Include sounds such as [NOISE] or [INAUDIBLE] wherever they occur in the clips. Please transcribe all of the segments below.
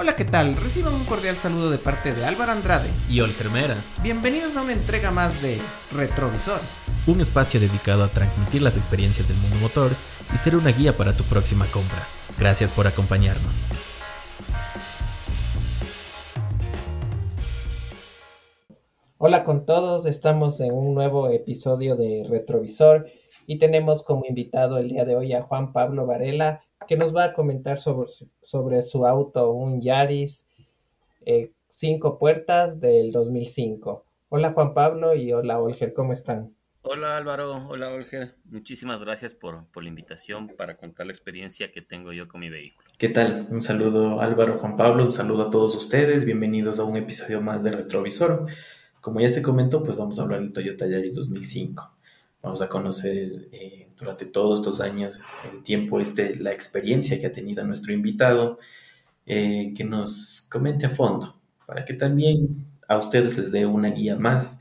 Hola, ¿qué tal? Reciban un cordial saludo de parte de Álvaro Andrade y Olgermera. Bienvenidos a una entrega más de Retrovisor, un espacio dedicado a transmitir las experiencias del mundo motor y ser una guía para tu próxima compra. Gracias por acompañarnos. Hola con todos, estamos en un nuevo episodio de Retrovisor y tenemos como invitado el día de hoy a Juan Pablo Varela, que nos va a comentar sobre, sobre su auto, un Yaris eh, cinco puertas del 2005. Hola Juan Pablo y hola Olger, ¿cómo están? Hola Álvaro, hola Olger, muchísimas gracias por, por, la invitación para contar la experiencia que tengo yo con mi vehículo. ¿Qué tal? Un saludo Álvaro, Juan Pablo, un saludo a todos ustedes, bienvenidos a un episodio más de Retrovisor. Como ya se comentó, pues vamos a hablar del Toyota Yaris 2005. Vamos a conocer eh, durante todos estos años, el tiempo, este, la experiencia que ha tenido nuestro invitado, eh, que nos comente a fondo, para que también a ustedes les dé una guía más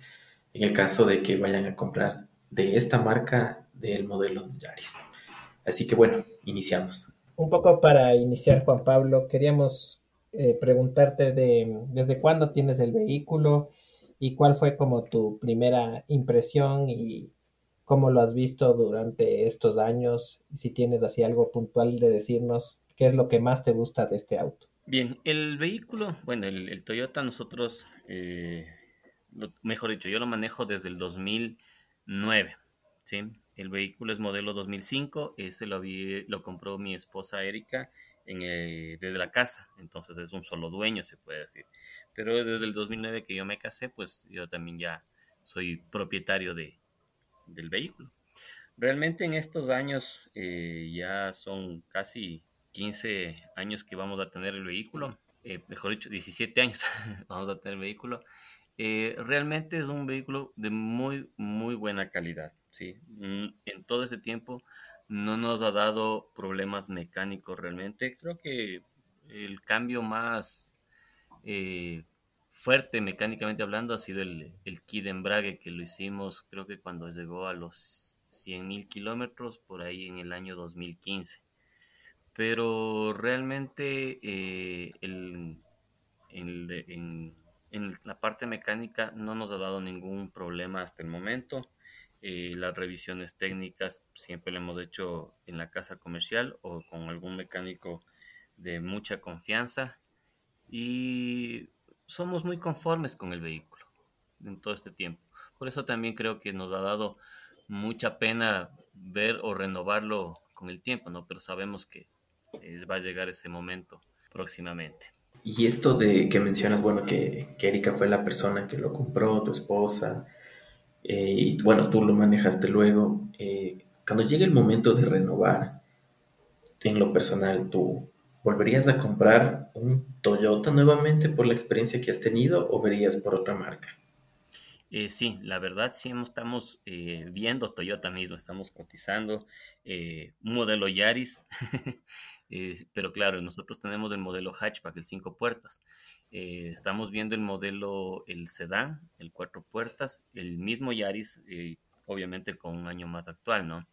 en el caso de que vayan a comprar de esta marca del modelo de Yaris. Así que bueno, iniciamos. Un poco para iniciar, Juan Pablo, queríamos eh, preguntarte de desde cuándo tienes el vehículo y cuál fue como tu primera impresión y cómo lo has visto durante estos años, si tienes así algo puntual de decirnos qué es lo que más te gusta de este auto. Bien, el vehículo, bueno, el, Toyota nosotros, eh, mejor dicho, yo lo manejo desde el 2009, ¿sí? El vehículo es modelo 2005, ese lo, lo compró mi esposa Erika en desde la casa, entonces es un solo dueño, se puede decir. Pero desde el 2009 que yo me casé, pues yo también ya soy propietario de, del vehículo. Realmente en estos años eh, ya son casi 15 años que vamos a tener el vehículo, eh, mejor dicho, 17 años [LAUGHS] vamos a tener el vehículo. Eh, realmente es un vehículo de muy, muy buena calidad. ¿sí? Mm, en todo ese tiempo no nos ha dado problemas mecánicos realmente. Creo que el cambio más fuerte mecánicamente hablando ha sido el, el kit de embrague que lo hicimos creo que cuando llegó a los 100.000 kilómetros por ahí en el año 2015 pero realmente eh, el, en, la parte mecánica no nos ha dado ningún problema hasta el momento. Eh, las revisiones técnicas siempre lo hemos hecho en la casa comercial o con algún mecánico de mucha confianza. Y somos muy conformes con el vehículo en todo este tiempo. Por eso también creo que nos ha dado mucha pena ver o renovarlo con el tiempo, ¿no? Pero sabemos que eh, va a llegar ese momento próximamente. Y esto de que mencionas, bueno, que, que Erika fue la persona que lo compró, tu esposa, eh, y bueno, tú lo manejaste luego. Eh, cuando llegue el momento de renovar, en lo personal, tú, ¿Volverías a comprar un Toyota nuevamente por la experiencia que has tenido o verías por otra marca? Eh, sí, la verdad sí estamos eh, viendo Toyota mismo, estamos cotizando eh, un modelo Yaris, [LAUGHS] pero claro, nosotros tenemos el modelo hatchback, el cinco puertas. estamos viendo el modelo, el sedán, el cuatro puertas, el mismo Yaris, obviamente con un año más actual, ¿no?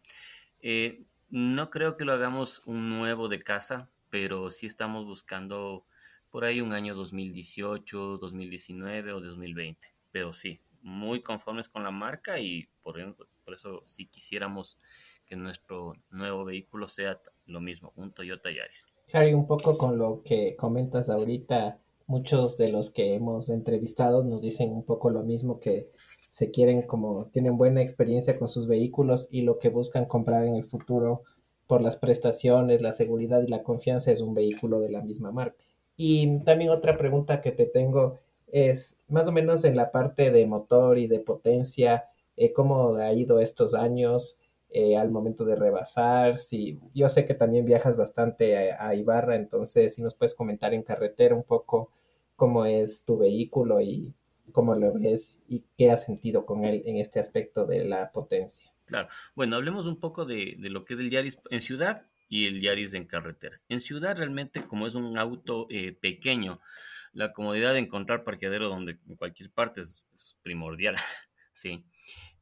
no creo que lo hagamos un nuevo de casa, pero sí estamos buscando por ahí un año 2018, 2019 o 2020. Pero sí, muy conformes con la marca y por, por eso sí quisiéramos que nuestro nuevo vehículo sea lo mismo, un Toyota Yaris. Harry, un poco con lo que comentas ahorita, muchos de los que hemos entrevistado nos dicen un poco lo mismo, que se quieren como, tienen buena experiencia con sus vehículos y lo que buscan comprar en el futuro por las prestaciones, la seguridad y la confianza es un vehículo de la misma marca. Y también otra pregunta que te tengo es más o menos en la parte de motor y de potencia, eh, cómo ha ido estos años eh, al momento de rebasar. Si, yo sé que también viajas bastante a, Ibarra, entonces si nos puedes comentar en carretera un poco cómo es tu vehículo y cómo lo ves y qué has sentido con él en este aspecto de la potencia. Claro. Bueno, hablemos un poco de, lo que es el Yaris en ciudad y el Yaris en carretera. En ciudad realmente como es un auto eh, pequeño, la comodidad de encontrar parqueadero donde en cualquier parte es, primordial, [LAUGHS] sí.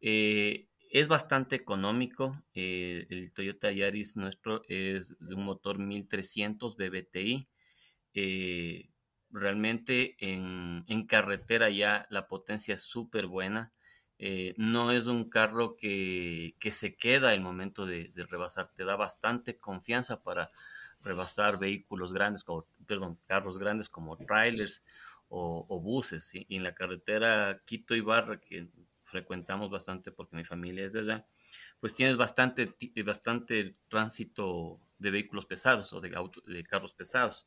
Eh, es bastante económico. Eh, el Toyota Yaris nuestro es de un motor 1300 BBTI. realmente en, carretera ya la potencia es súper buena. Eh, no es un carro que, se queda el momento de, rebasar, te da bastante confianza para rebasar vehículos grandes, como, perdón, carros grandes como trailers o, buses. Y en la carretera Quito-Ibarra, que frecuentamos bastante porque mi familia es de allá, pues tienes bastante, bastante tránsito de vehículos pesados o de, de carros pesados.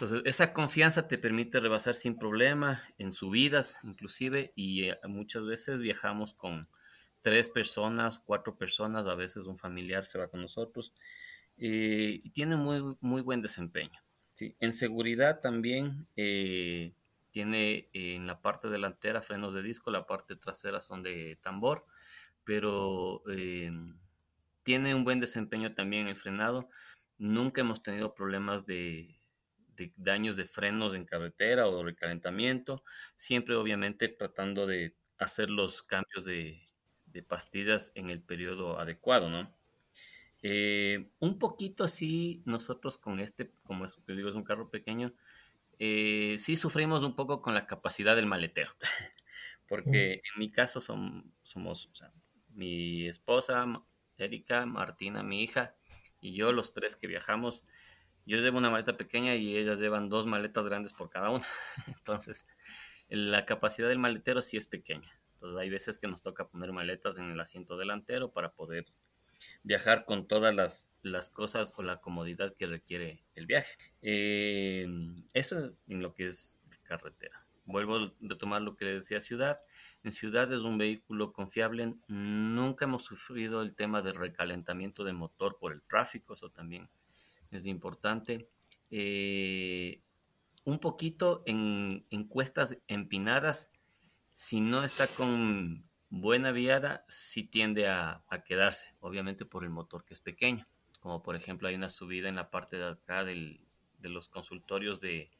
Entonces, esa confianza te permite rebasar sin problema en subidas, inclusive, y eh, muchas veces viajamos con tres personas, cuatro personas, a veces un familiar se va con nosotros, eh, y tiene muy, muy buen desempeño. ¿sí? En seguridad también eh, tiene en la parte delantera frenos de disco, la parte trasera son de tambor, pero tiene un buen desempeño también el frenado. Nunca hemos tenido problemas de, de daños de frenos en carretera o de recalentamiento, siempre obviamente tratando de hacer los cambios de, pastillas en el periodo adecuado, ¿no? Eh, un poquito así, nosotros con este, como es, digo, es un carro pequeño, eh, sí sufrimos un poco con la capacidad del maletero, [LAUGHS] porque en mi caso son, somos mi esposa, Erika, Martina, mi hija, y yo, los tres que viajamos, yo llevo una maleta pequeña y ellas llevan dos maletas grandes por cada una. [LAUGHS] Entonces, la capacidad del maletero sí es pequeña. Entonces, hay veces que nos toca poner maletas en el asiento delantero para poder viajar con todas las, cosas o la comodidad que requiere el viaje. Eh, eso en lo que es carretera. Vuelvo a retomar lo que le decía ciudad. En ciudad es un vehículo confiable. Nunca hemos sufrido el tema de recalentamiento de motor por el tráfico. Eso también es importante. Eh, un poquito en, cuestas empinadas, si no está con buena viada, sí tiende a, quedarse, obviamente por el motor que es pequeño. Como por ejemplo hay una subida en la parte de acá de los consultorios de,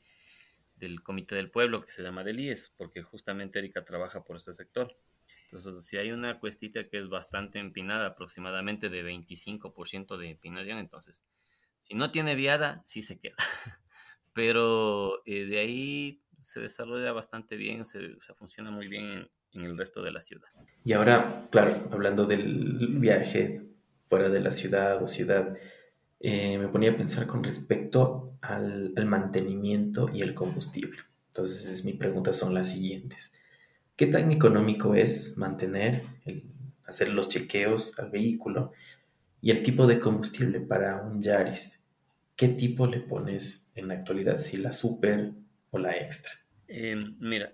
del Comité del Pueblo que se llama del IES, porque justamente Erika trabaja por ese sector. Entonces, si hay una cuestita que es bastante empinada, aproximadamente de 25% de empinación, entonces si no tiene viada, sí se queda. [LAUGHS] Pero eh, de ahí se desarrolla bastante bien, se, funciona muy bien en, el resto de la ciudad. Y ahora, claro, hablando del viaje fuera de la ciudad o ciudad, eh, me ponía a pensar con respecto al, mantenimiento y el combustible. Entonces, mis preguntas son las siguientes. ¿Qué tan económico es mantener, hacer los chequeos al vehículo y el tipo de combustible para un Yaris, ¿qué tipo le pones en la actualidad? ¿Si la super o la extra? Em, mira,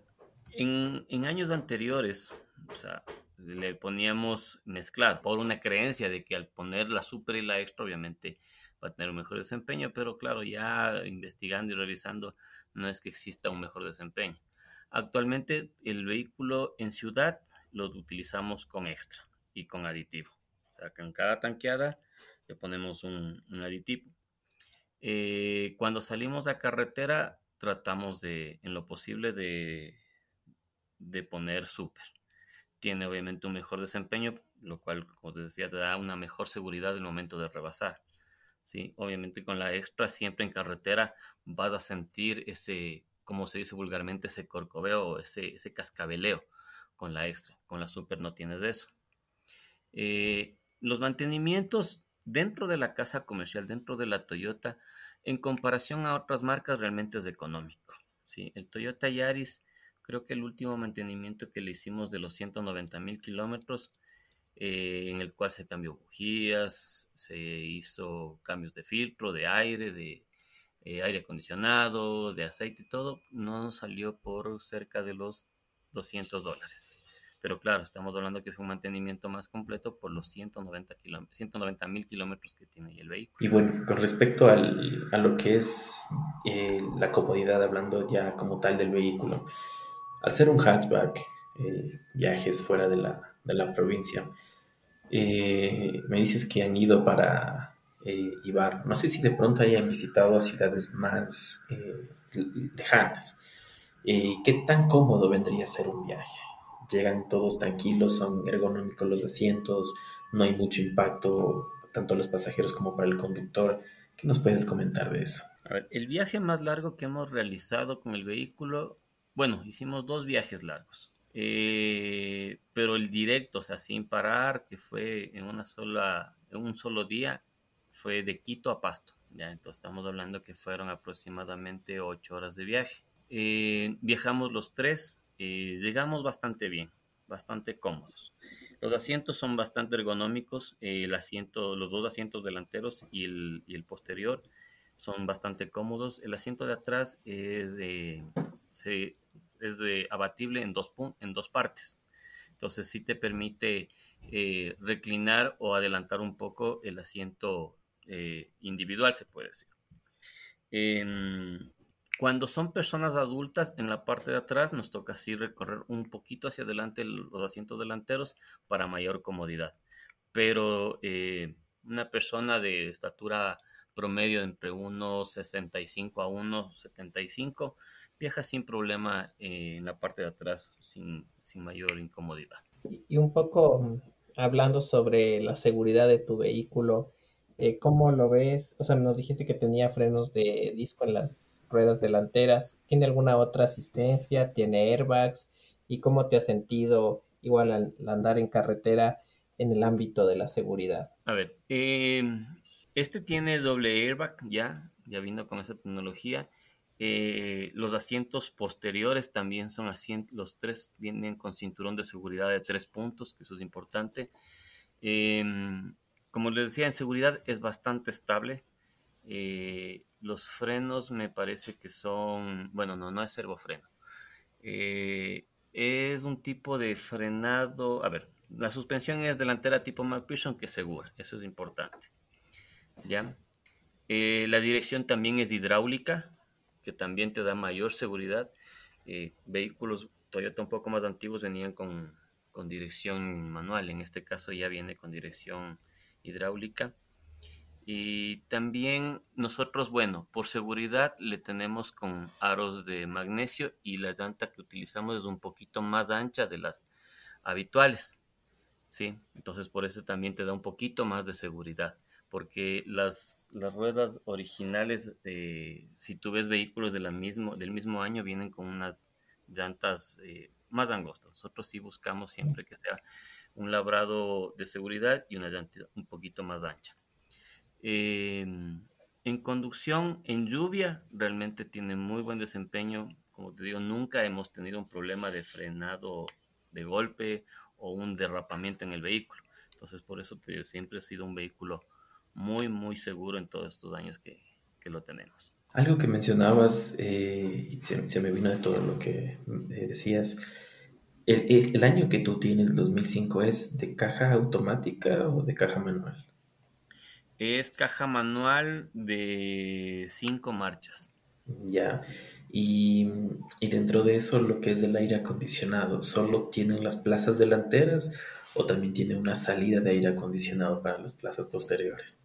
en, años anteriores, o sea, le poníamos mezclado por una creencia de que al poner la super y la extra, obviamente va a tener un mejor desempeño, pero claro, ya investigando y revisando, no es que exista un mejor desempeño. Actualmente el vehículo en ciudad lo utilizamos con extra y con aditivo. O sea, cada tanqueada le ponemos un, aditivo. Eh, cuando salimos a carretera, tratamos de, en lo posible, de, de poner súper. Tiene obviamente un mejor desempeño, lo cual, como te decía, te da una mejor seguridad en el momento de rebasar. ¿sí? Obviamente con la extra, siempre en carretera vas a sentir ese, como se dice vulgarmente, ese corcoveo, ese, ese cascabeleo con la extra. Con la super no tienes eso. Eh, los mantenimientos dentro de la casa comercial, dentro de la Toyota, en comparación a otras marcas, realmente es económico. El Toyota Yaris, creo que el último mantenimiento que le hicimos de los 190 mil kilómetros, eh, en el cual se cambió bujías, se hizo cambios de filtro, de aire, de eh, aire acondicionado, de aceite y todo, no salió por cerca de los 200 dólares. Pero claro, estamos hablando que es un mantenimiento más completo por los 190 mil kilómetros que tiene el vehículo. Y bueno, con respecto al, a lo que es eh, la comodidad, hablando ya como tal del vehículo, hacer un hatchback, eh, viajes fuera de la, de la provincia, eh, me dices que han ido para Ibar. No sé si de pronto hayan visitado ciudades más lejanas. ¿Qué tan cómodo vendría a ser un viaje? Llegan todos tranquilos, son ergonómicos los asientos, no hay mucho impacto tanto los pasajeros como para el conductor. ¿Qué nos puedes comentar de eso? El viaje más largo que hemos realizado con el vehículo, bueno, hicimos dos viajes largos. Eh, pero el directo, o sea, sin parar, que fue en una sola, en un solo día, fue de Quito a Pasto. Ya, entonces estamos hablando que fueron aproximadamente ocho horas de viaje. Eh, viajamos los tres, eh, llegamos bastante bien, bastante cómodos. Los asientos son bastante ergonómicos, el asiento, los dos asientos delanteros y el, y el posterior son bastante cómodos. El asiento de atrás es de, se, es de abatible en dos, en dos partes. Entonces sí te permite eh, reclinar o adelantar un poco el asiento eh, individual, se puede decir. Cuando son personas adultas, en la parte de atrás nos toca así recorrer un poquito hacia adelante los asientos delanteros para mayor comodidad. Pero eh, una persona de estatura promedio entre 1,65 a 1,75 viaja sin problema eh, en la parte de atrás, sin, mayor incomodidad. Y un poco mm, hablando sobre la seguridad de tu vehículo, eh, ¿cómo lo ves? O sea, nos dijiste que tenía frenos de disco en las ruedas delanteras. ¿Tiene alguna otra asistencia? ¿Tiene airbags? ¿Y cómo te has sentido igual al, andar en carretera en el ámbito de la seguridad? A ver, em, este tiene doble airbag ya, ya vino con esa tecnología. Eh, los asientos posteriores también son asientos, los tres vienen con cinturón de seguridad de tres puntos, que eso es importante. Como les decía, en seguridad es bastante estable. Eh, los frenos me parece que son, bueno, no, no es servofreno. Eh, es un tipo de frenado, a ver, la suspensión es delantera tipo McPherson que es segura, eso es importante. ¿Ya? la dirección también es hidráulica, que también te da mayor seguridad. Eh, vehículos Toyota un poco más antiguos venían con, dirección manual, en este caso ya viene con dirección hidráulica. Y también nosotros, bueno, por seguridad le tenemos con aros de magnesio y la llanta que utilizamos es un poquito más ancha de las habituales. ¿sí? Entonces por eso también te da un poquito más de seguridad porque las, las ruedas originales, si tú ves vehículos mismo, del mismo año, vienen con unas llantas eh, más angostas. Nosotros sí buscamos siempre que sea un labrado de seguridad y una llanta un poquito más ancha. Em, en conducción, en lluvia, realmente tiene muy buen desempeño. Como te digo, nunca hemos tenido un problema de frenado de golpe o un derrapamiento en el vehículo. Entonces, por eso te digo, siempre ha sido un vehículo muy, muy seguro en todos estos años que, lo tenemos. Algo que mencionabas, eh, se, se, me vino de todo lo que eh, El, año que tú tienes, 2005, ¿es de caja automática o de caja manual? Es caja manual de cinco marchas. Ya. Y, y, dentro de eso, lo que es del aire acondicionado, ¿solo tienen las plazas delanteras o también tiene una salida de aire acondicionado para las plazas posteriores?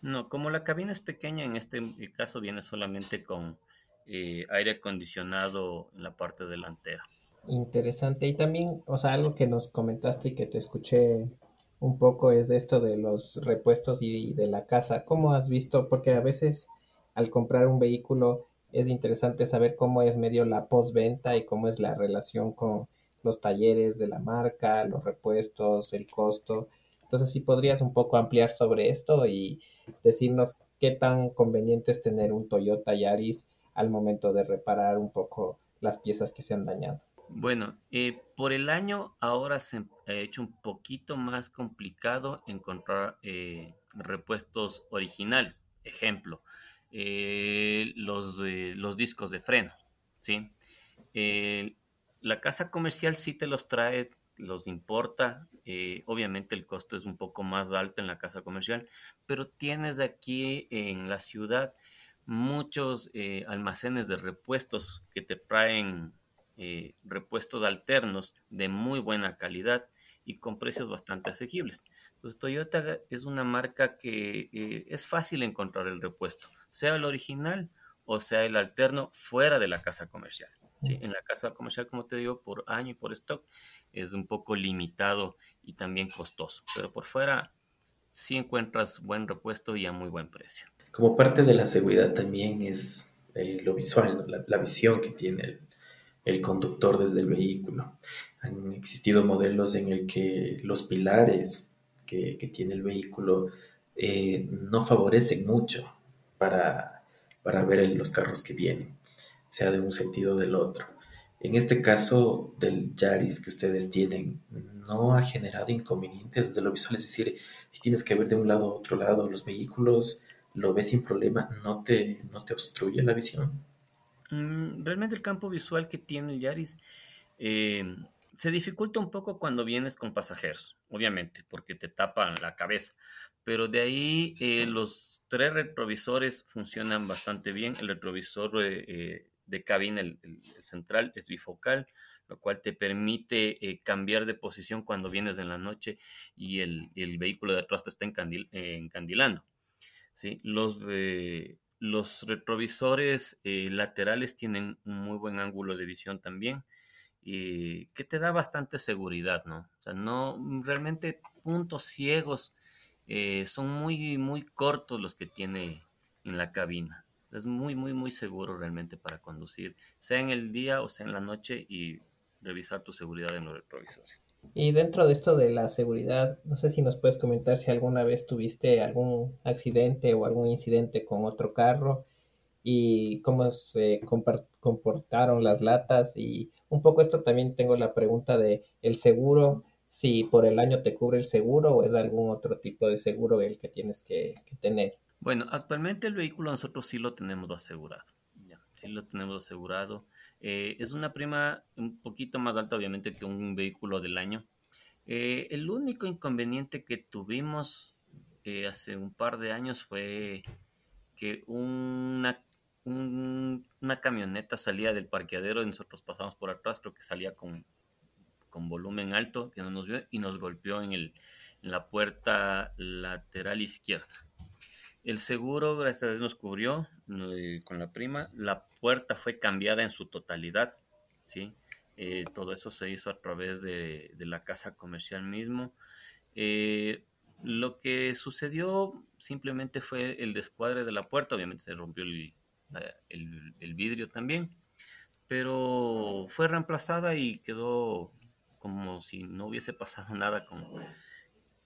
No, como la cabina es pequeña, en este caso viene solamente con eh, aire acondicionado en la parte delantera. Interesante. Y también, o sea, algo que nos comentaste y que te escuché un poco es de esto de los repuestos y de la casa. ¿Cómo has visto? Porque a veces al comprar un vehículo es interesante saber cómo es medio la postventa y cómo es la relación con los talleres de la marca, los repuestos, el costo. Entonces, si podrías un poco ampliar sobre esto y decirnos qué tan conveniente es tener un Toyota Yaris al momento de reparar un poco las piezas que se han dañado. Bueno, eh, por el año ahora se ha hecho un poquito más complicado encontrar eh, repuestos originales. Ejemplo, eh, los, los discos de freno, ¿sí? La casa comercial sí te los trae, los importa. Eh, obviamente el costo es un poco más alto en la casa comercial, pero tienes aquí en la ciudad muchos eh, almacenes de repuestos que te traen eh, repuestos alternos de muy buena calidad y con precios bastante asequibles. Entonces Toyota es una marca que es fácil encontrar el repuesto, sea el original o sea el alterno fuera de la casa comercial. En la casa comercial, como te digo, por año y por stock es un poco limitado y también costoso, pero por fuera sí encuentras buen repuesto y a muy buen precio. como parte de la seguridad también es eh, lo visual, la, visión que tiene el, conductor desde el vehículo. Han existido modelos en el que los pilares que, tiene el vehículo eh, no favorecen mucho para, para ver los carros que vienen, sea de un sentido o del otro. En este caso del Yaris que ustedes tienen, no ha generado inconvenientes desde lo visual, es decir, si tienes que ver de un lado a otro lado los vehículos, lo ves sin problema, no te, no te obstruye la visión. Mm, realmente el campo visual que tiene el Yaris eh, se dificulta un poco cuando vienes con pasajeros, obviamente, porque te tapan la cabeza. Pero de ahí eh, los tres retrovisores funcionan bastante bien. El retrovisor eh, de cabina, el, central, es bifocal, lo cual te permite cambiar de posición cuando vienes en la noche y el, vehículo de atrás te está encandilando. ¿sí? Los, eh, los retrovisores eh, laterales tienen un muy buen ángulo de visión también, y que te da bastante seguridad, ¿no? O sea, no, realmente puntos ciegos eh, son muy, muy cortos los que tiene en la cabina. Es muy, muy, muy seguro realmente para conducir, sea en el día o sea en la noche y revisar tu seguridad en los retrovisores. Y dentro de esto de la seguridad, no sé si nos puedes comentar si alguna vez tuviste algún accidente o algún incidente con otro carro y cómo se comportaron las latas y un poco esto también tengo la pregunta de el seguro, si por el año te cubre el seguro o es algún otro tipo de seguro el que tienes que, tener. Bueno, actualmente el vehículo nosotros sí lo tenemos asegurado. sí lo tenemos asegurado. Eh, es una prima un poquito más alta, obviamente, que un vehículo del año. Eh, el único inconveniente que tuvimos eh, hace un par de años fue que una, una camioneta salía del parqueadero y nosotros pasamos por atrás, creo que salía con, con volumen alto, que no nos vio y nos golpeó en, el, en la puerta lateral izquierda. El seguro, gracias a Dios, nos cubrió con la prima. La puerta fue cambiada en su totalidad, ¿sí? Eh, todo eso se hizo a través de, la casa comercial mismo. Eh, lo que sucedió simplemente fue el descuadre de la puerta, obviamente se rompió el, vidrio también, pero fue reemplazada y quedó como si no hubiese pasado [LAUGHS] nada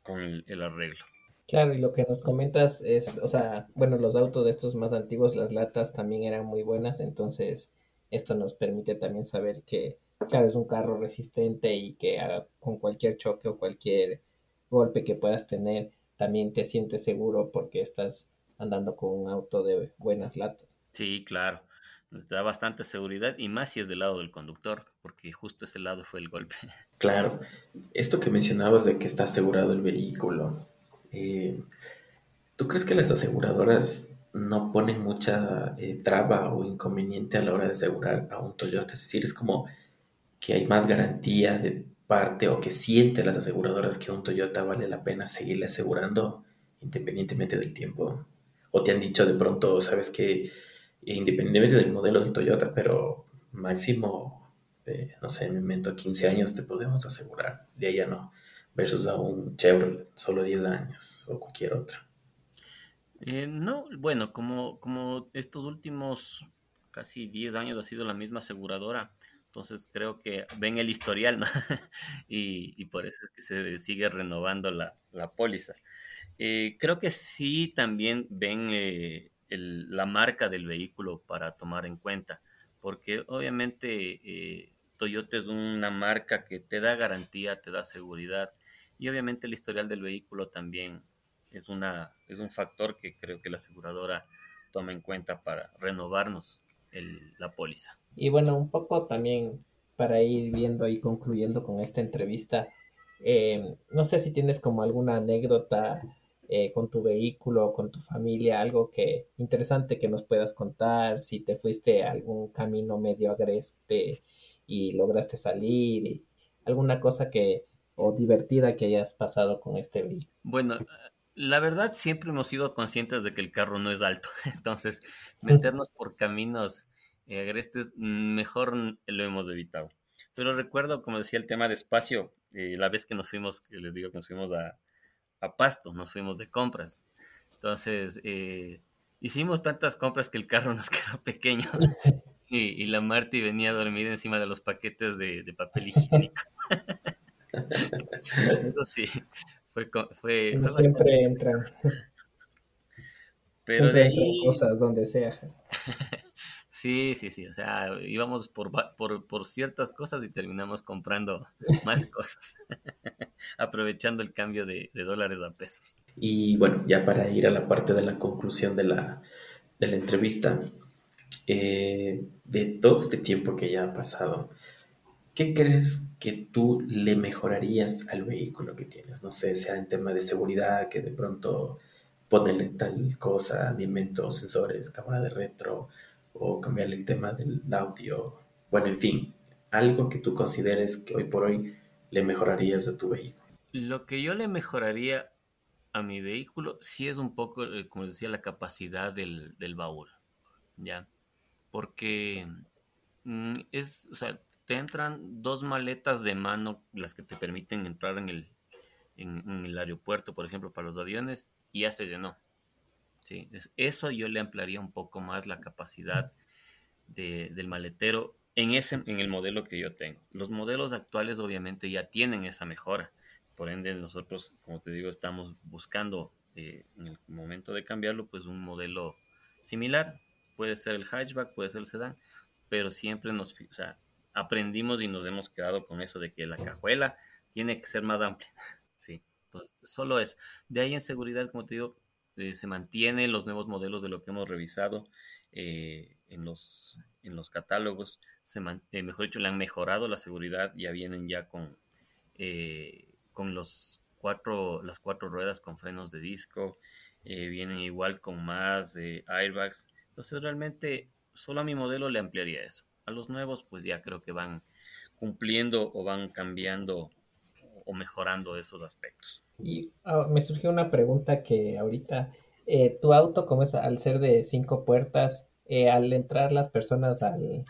con el arreglo. Claro, y lo que nos comentas es, o sea, bueno, los autos de estos más antiguos, las latas también eran muy buenas, entonces esto nos permite también saber que, claro, es un carro resistente y que con cualquier choque o cualquier golpe que puedas tener, también te sientes seguro porque estás andando con un auto de buenas latas. Sí, claro, te da bastante seguridad y más si es del lado del conductor, porque justo ese lado fue el golpe. Claro, esto que mencionabas de que está asegurado el vehículo, eh, ¿Tú crees que las aseguradoras no ponen mucha eh, traba o inconveniente a la hora de asegurar a un Toyota? Es decir, es como que hay más garantía de parte o que sienten las aseguradoras que un Toyota vale la pena seguirle asegurando independientemente del tiempo. O te han dicho de pronto, sabes que independientemente del modelo del Toyota, pero máximo, eh, no sé, me invento 15 años te podemos asegurar, de ya no versus a un Chevrolet solo 10 años o cualquier otra. Eh, no, bueno, como, como estos últimos casi 10 años ha sido la misma aseguradora, entonces creo que ven el historial, [LAUGHS] y, por eso es que se sigue renovando la, póliza. Eh, creo que sí también ven eh, la marca del vehículo para tomar en cuenta, porque obviamente Toyota es una marca que te da garantía, te da seguridad, y obviamente el historial del vehículo también es, una, es un factor que creo que la aseguradora toma en cuenta para renovarnos la póliza. Y bueno, un poco también para ir viendo y concluyendo con esta entrevista, eh, no sé si tienes como alguna anécdota eh, con tu vehículo con tu familia, algo que interesante que nos puedas contar, si te fuiste a algún camino medio agreste y lograste salir, alguna cosa que o divertida que hayas pasado con este vehículo? Bueno, la verdad siempre hemos sido conscientes de que el carro no es alto, [LAUGHS] entonces meternos por caminos eh, agrestes mejor lo hemos evitado. Pero recuerdo, como decía, el tema de espacio, eh, la vez que nos fuimos, que les digo que nos fuimos a, Pasto, nos fuimos de compras. Entonces, eh, hicimos tantas compras que el carro [LAUGHS] nos quedó pequeño. [LAUGHS] Y, la Marty venía a dormir encima de los paquetes de, papel higiénico. [LAUGHS] Eso sí, fue... fue, siempre entran. Pero de ahí... cosas donde sea. [LAUGHS] Sí, sí, sí. O sea, íbamos por, por, ciertas cosas y terminamos comprando más [LAUGHS] cosas, aprovechando el cambio de, dólares a pesos. Y bueno, ya para ir a la parte de la conclusión de la, de la entrevista, eh, de todo este tiempo que ya ha pasado, ¿qué crees que tú le mejorarías al vehículo que tienes? No sé, sea en tema de seguridad, que de pronto ponerle tal cosa, invento sensores, cámara de retro, o cambiarle el tema del audio. Bueno, en fin, algo que tú consideres que hoy por hoy le mejorarías a tu vehículo. Lo que yo le mejoraría a mi vehículo sí es un poco, eh, como decía, la capacidad del, del baúl, ¿ya? Porque mm, es, o sea, te entran dos maletas de mano las que te permiten entrar en el, en, el aeropuerto, por ejemplo, para los aviones, y ya se llenó. ¿sí? Eso yo le ampliaría un poco más la capacidad del maletero en, ese, en el modelo que yo tengo. Los modelos actuales obviamente ya tienen esa mejora. Por ende, nosotros, como te digo, estamos buscando eh, en el momento de cambiarlo, pues un modelo similar. Puede ser el hatchback, puede ser el sedán, pero siempre nos, o sea, aprendimos y nos hemos quedado con eso de que la cajuela tiene que ser más amplia. [LAUGHS] Sí, entonces, solo eso. De ahí en seguridad, como te digo, eh, se mantienen los nuevos modelos de lo que hemos revisado eh, en, los, en los catálogos. Se eh, mejor dicho, le han mejorado la seguridad, ya vienen ya con, con los cuatro, las cuatro ruedas con frenos de disco, vienen igual con más airbags. Entonces, realmente, solo a mi modelo le ampliaría eso. A los nuevos, pues ya creo que van cumpliendo o van cambiando o mejorando esos aspectos. Y ah, me surgió una pregunta que ahorita, eh, tu auto, como es al ser de cinco puertas, eh, al entrar las personas al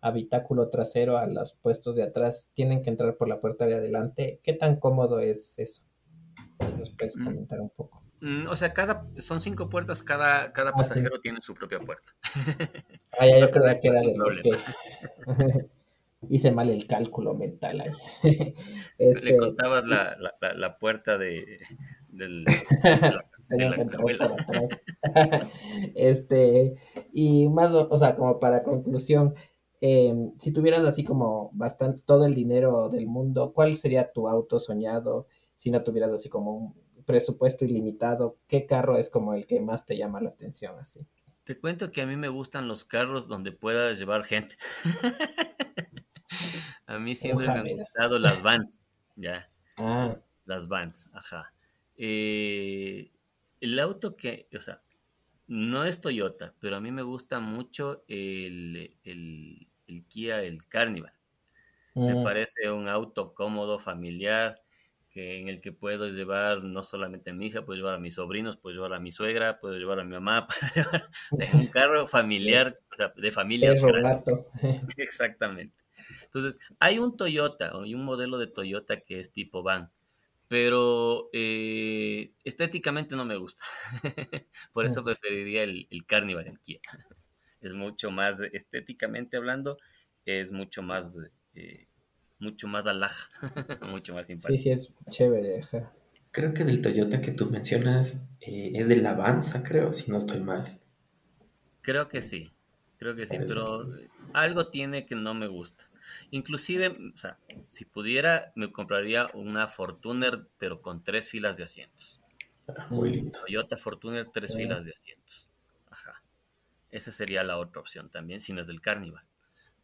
habitáculo trasero, a los puestos de atrás, tienen que entrar por la puerta de adelante. ¿Qué tan cómodo es eso? Si nos puedes mm. comentar un poco. Mm, o sea, cada, son cinco puertas, cada, cada ah, pasajero tiene su propia puerta. [LAUGHS] Ah, ya, yo creía que era de los que... [LAUGHS] hice mal el cálculo mental ahí. [LAUGHS] este... Le contabas la, la, la, puerta de, del... Por atrás. este, y más, o sea, como para conclusión, eh, si tuvieras así como bastante, todo el dinero del mundo, ¿cuál sería tu auto soñado? Si no tuvieras así como un presupuesto ilimitado, ¿qué carro es como el que más te llama la atención así? Te cuento que a mí me gustan los carros donde puedas llevar gente. [LAUGHS] A mí siempre me han gustado las Vans, ya. Ah. Las Vans, ajá. Eh, el auto que, o sea, no es Toyota, pero a mí me gusta mucho el, el, Kia, el Carnival. Me mm. parece un auto cómodo, familiar, que en el que puedo llevar no solamente a mi hija, puedo llevar a mis sobrinos, puedo llevar a mi suegra, puedo llevar a mi mamá, [LAUGHS] puedo llevar un carro familiar, [LAUGHS] o sea, de familia. [LAUGHS] Exactamente. Entonces, hay un Toyota, hay un modelo de Toyota que es tipo van, pero eh, estéticamente no me gusta. Por eso mm. preferiría el, el Carnival, el Kia. Es mucho más, estéticamente hablando, es mucho más, eh, mucho más alhaja, [LAUGHS] mucho más simpático. Sí, sí, es chévere. Creo que del Toyota que tú mencionas eh, es del Avanza, creo, si no estoy mal. Creo que sí, creo que sí, pero algo tiene que no me gusta. Inclusive, o sea, si pudiera, me compraría una Fortuner, pero con tres filas de asientos. Ah, muy lindo. Toyota Fortuner, tres filas de asientos. Ajá. Esa sería la otra opción también, si no es del Carnival.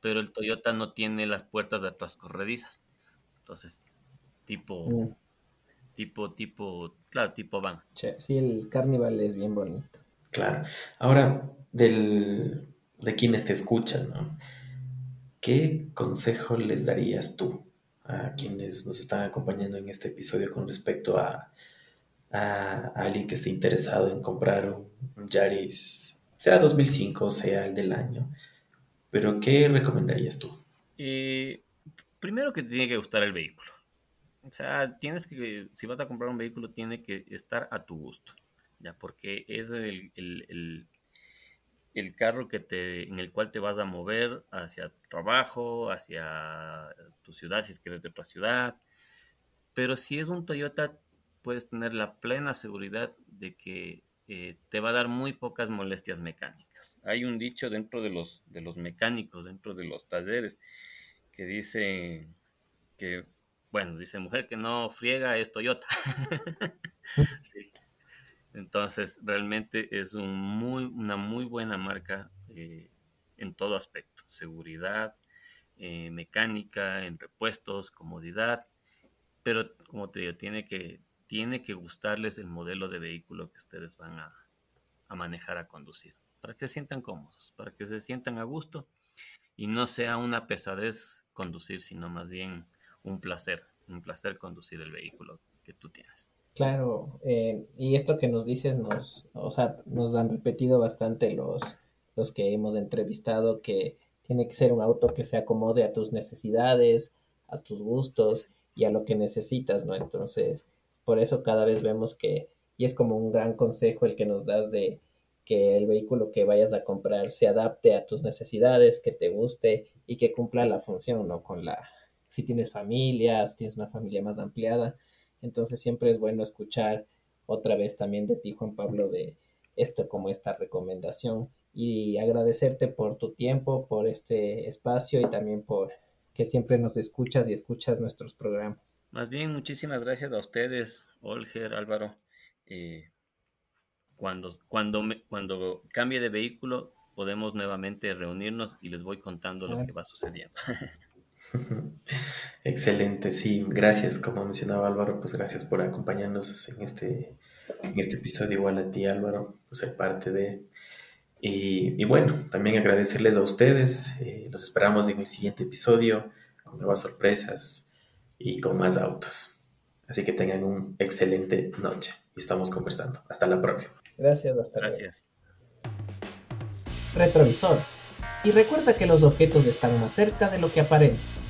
Pero el Toyota no tiene las puertas de atrás corredizas. Entonces, tipo, mm. tipo, tipo, claro, tipo van. Sí, el Carnival es bien bonito. Claro. Ahora, del, de quienes te escuchan, ¿no? ¿qué consejo les darías tú a quienes nos están acompañando en este episodio con respecto a, alguien que esté interesado en comprar un, Yaris, sea 2005, sea el del año? Pero ¿qué recomendarías tú? Eh, primero que te tiene que gustar el vehículo. O sea, tienes que, si vas a comprar un vehículo, tiene que estar a tu gusto, ¿ya? Porque es el, el carro que te, en el cual te vas a mover hacia tu trabajo, hacia tu ciudad, si es que eres de otra ciudad. Pero si es un Toyota, puedes tener la plena seguridad de que eh, te va a dar muy pocas molestias mecánicas. Hay un dicho dentro de los, de los mecánicos, dentro de los talleres, que dice que, bueno, dice mujer que no friega es Toyota. [LAUGHS] Entonces, realmente es un muy, una muy buena marca eh, en todo aspecto. Seguridad, eh, mecánica, en repuestos, comodidad. Pero, como te digo, tiene que, tiene que gustarles el modelo de vehículo que ustedes van a, a manejar, a conducir. Para que se sientan cómodos, para que se sientan a gusto y no sea una pesadez conducir, sino más bien un placer, un placer conducir el vehículo que tú tienes. Claro, eh, y esto que nos dices nos, o sea, nos han repetido bastante los, los que hemos entrevistado que tiene que ser un auto que se acomode a tus necesidades, a tus gustos y a lo que necesitas, ¿no? Entonces, por eso cada vez vemos que, y es como un gran consejo el que nos das de que el vehículo que vayas a comprar se adapte a tus necesidades, que te guste y que cumpla la función, ¿no? Con la, si tienes familia, si tienes una familia más ampliada, entonces siempre es bueno escuchar otra vez también de ti, Juan Pablo, de esto como esta recomendación y agradecerte por tu tiempo, por este espacio y también por que siempre nos escuchas y escuchas nuestros programas. Más bien, muchísimas gracias a ustedes, Olger, Álvaro. Eh, cuando, cuando, me, cuando cambie de vehículo, podemos nuevamente reunirnos y les voy contando lo que va sucediendo. [LAUGHS] Excelente, sí, gracias, como mencionaba Álvaro, pues gracias por acompañarnos en este, en este episodio, igual a ti Álvaro, pues ser parte de... Y, y bueno, también agradecerles a ustedes, eh, los esperamos en el siguiente episodio con nuevas sorpresas y con más autos. Así que tengan una excelente noche y estamos conversando. Hasta la próxima. Gracias, hasta Gracias. luego. Retrovisor. Y recuerda que los objetos están más cerca de lo que aparentan.